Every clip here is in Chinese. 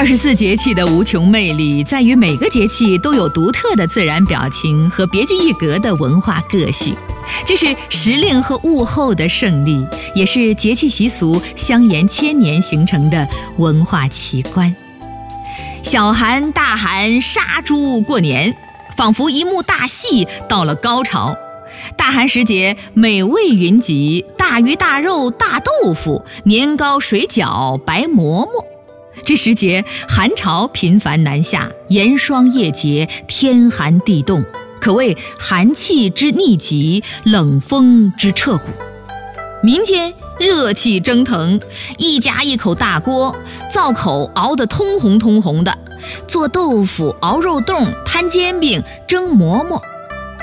二十四节气的无穷魅力，在于每个节气都有独特的自然表情和别具一格的文化个性。这是时令和物候的胜利，也是节气习俗相沿千年形成的文化奇观。小寒、大寒杀猪过年，仿佛一幕大戏到了高潮。大寒时节，美味云集，大鱼大肉、大豆腐、年糕、水饺、白馍馍。这时节，寒潮频繁南下，严霜夜结，天寒地冻，可谓寒气之逆极，冷风之彻骨。民间热气蒸腾，一家一口大锅，灶口熬得通红通红的，做豆腐、熬肉冻、摊煎饼、蒸馍馍。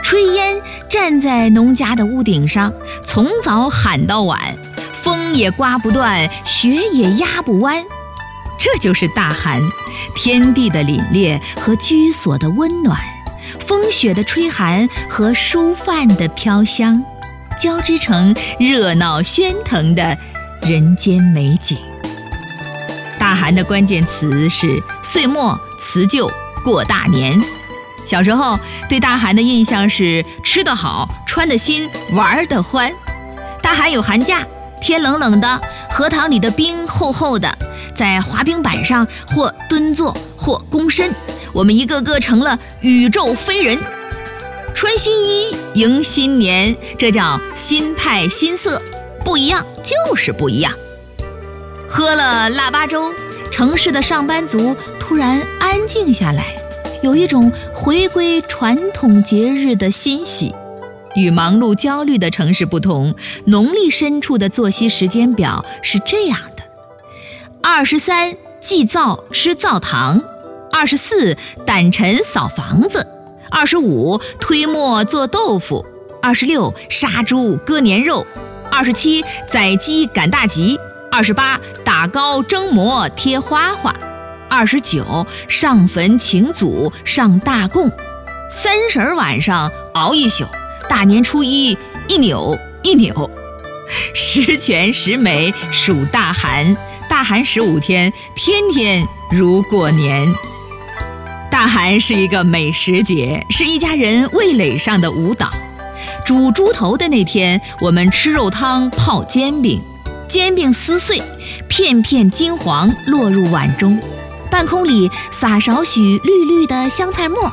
炊烟站在农家的屋顶上，从早喊到晚，风也刮不断，雪也压不弯。这就是大寒，天地的凛冽和居所的温暖，风雪的吹寒和书饭的飘香，交织成热闹喧腾的人间美景。大寒的关键词是岁末、辞旧、过大年。小时候对大寒的印象是吃得好、穿得新、玩得欢。大寒有寒假，天冷冷的，荷塘里的冰厚厚的。在滑冰板上，或蹲坐，或躬身，我们一个个成了宇宙飞人。穿新衣迎新年，这叫新派新色，不一样就是不一样。喝了腊八粥，城市的上班族突然安静下来，有一种回归传统节日的欣喜。与忙碌焦虑的城市不同，农历深处的作息时间表是这样的。二十三祭灶吃灶糖，二十四掸尘扫房子，二十五推磨做豆腐，二十六杀猪割年肉，二十七宰鸡赶大集，二十八打糕蒸馍贴花花，二十九上坟请祖上大供，三十晚上熬一宿，大年初一一扭一扭，十全十美数大寒。大寒十五天，天天如过年。大寒是一个美食节，是一家人味蕾上的舞蹈。煮猪头的那天，我们吃肉汤泡煎饼，煎饼撕碎，片片金黄落入碗中，半空里撒少许绿绿的香菜末，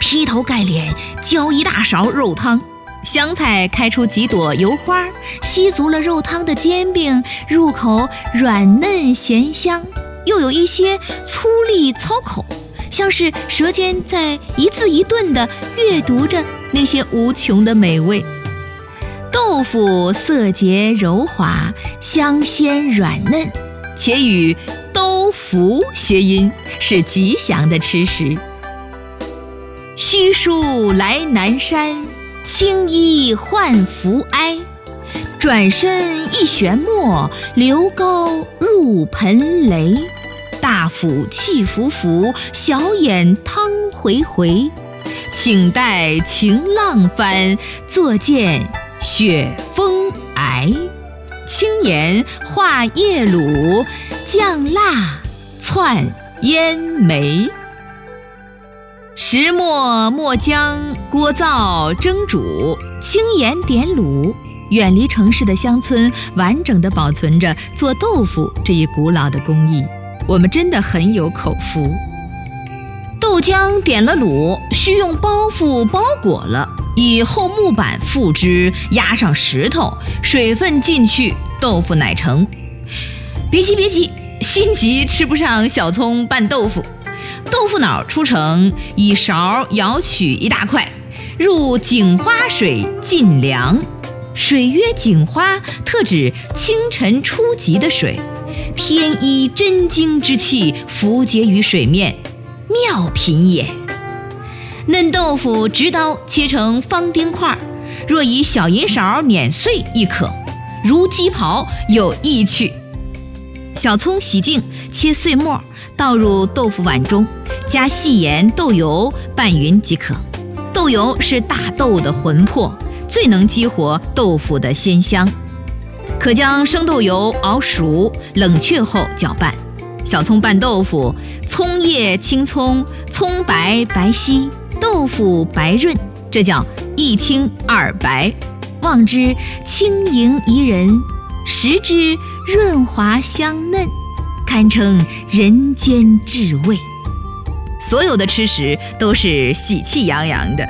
劈头盖脸浇一大勺肉汤。香菜开出几朵油花，吸足了肉汤的煎饼，入口软嫩咸香，又有一些粗粝糙口，像是舌尖在一字一顿地阅读着那些无穷的美味。豆腐色洁柔滑，香鲜软嫩，且与“兜福”谐音，是吉祥的吃食。虚树来南山。青衣换拂埃，转身一旋墨，流高入盆雷。大斧气浮浮，小眼汤回回。请待晴浪翻，坐见雪峰皑。轻盐化叶卤，酱辣窜烟眉。石磨磨浆，锅灶蒸煮，轻盐点卤。远离城市的乡村，完整的保存着做豆腐这一古老的工艺。我们真的很有口福。豆浆点了卤，需用包袱包裹了，以厚木板覆之，压上石头，水分进去，豆腐乃成。别急别急，心急吃不上小葱拌豆腐。豆腐脑出城，以勺舀取一大块，入井花水浸凉。水曰井花，特指清晨初极的水，天一真精之气浮结于水面，妙品也。嫩豆腐直刀切成方丁块，若以小银勺碾碎亦可，如鸡刨有异趣。小葱洗净，切碎末。倒入豆腐碗中，加细盐、豆油拌匀即可。豆油是大豆的魂魄，最能激活豆腐的鲜香。可将生豆油熬熟，冷却后搅拌。小葱拌豆腐，葱叶青葱，葱白白皙，豆腐白润，这叫一清二白。望之轻盈宜人，食之润滑香嫩，堪称人间至味。所有的吃食都是喜气洋洋的，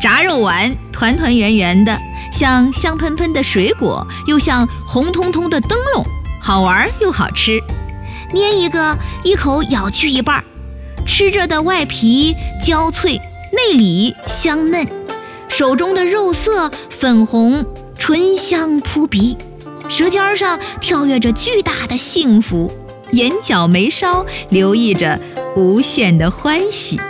炸肉丸团团圆圆的，像香喷喷的水果，又像红彤彤的灯笼，好玩又好吃。捏一个，一口咬去一半，吃着的外皮焦脆，内里香嫩，手中的肉色粉红，醇香扑鼻，舌尖上跳跃着巨大的幸福，眼角眉梢留意着无限的欢喜。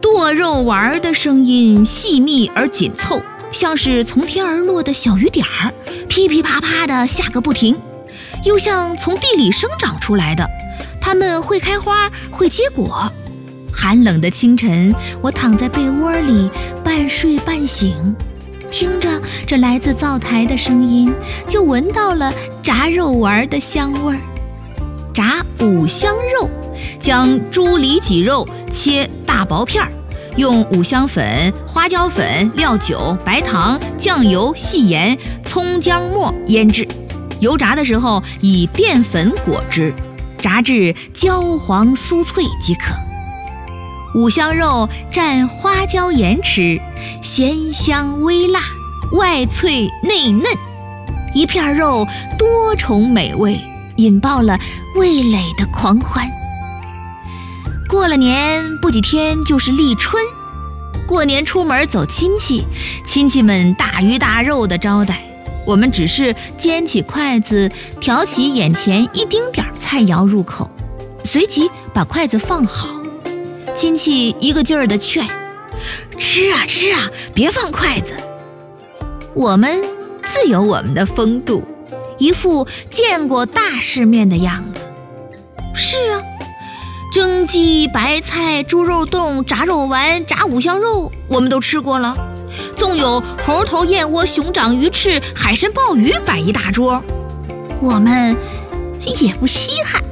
剁肉丸的声音细密而紧凑，像是从天而落的小雨点儿，噼噼啪啪的下个不停。又像从地里生长出来的，它们会开花，会结果。寒冷的清晨，我躺在被窝里，半睡半醒，听着这来自灶台的声音，就闻到了炸肉丸的香味儿。炸五香肉，将猪里脊肉切大薄片儿，用五香粉、花椒粉、料酒、白糖、酱油、细盐、葱姜末腌制。油炸的时候以淀粉裹之，炸至焦黄酥脆即可。五香肉蘸花椒盐吃，咸香微辣，外脆内嫩，一片肉多重美味，引爆了味蕾的狂欢。过了年不几天就是立春，过年出门走亲戚，亲戚们大鱼大肉。的招待。我们只是捡起筷子，挑起眼前一丁点儿菜肴入口，随即把筷子放好。亲戚一个劲儿的劝：“吃啊吃啊，别放筷子。”我们自有我们的风度，一副见过大世面的样子。是啊，蒸鸡、白菜、猪肉冻、炸肉丸、炸五香肉，我们都吃过了。纵有猴头、燕窝、熊掌、鱼翅、海参、鲍鱼摆一大桌，我们也不稀罕。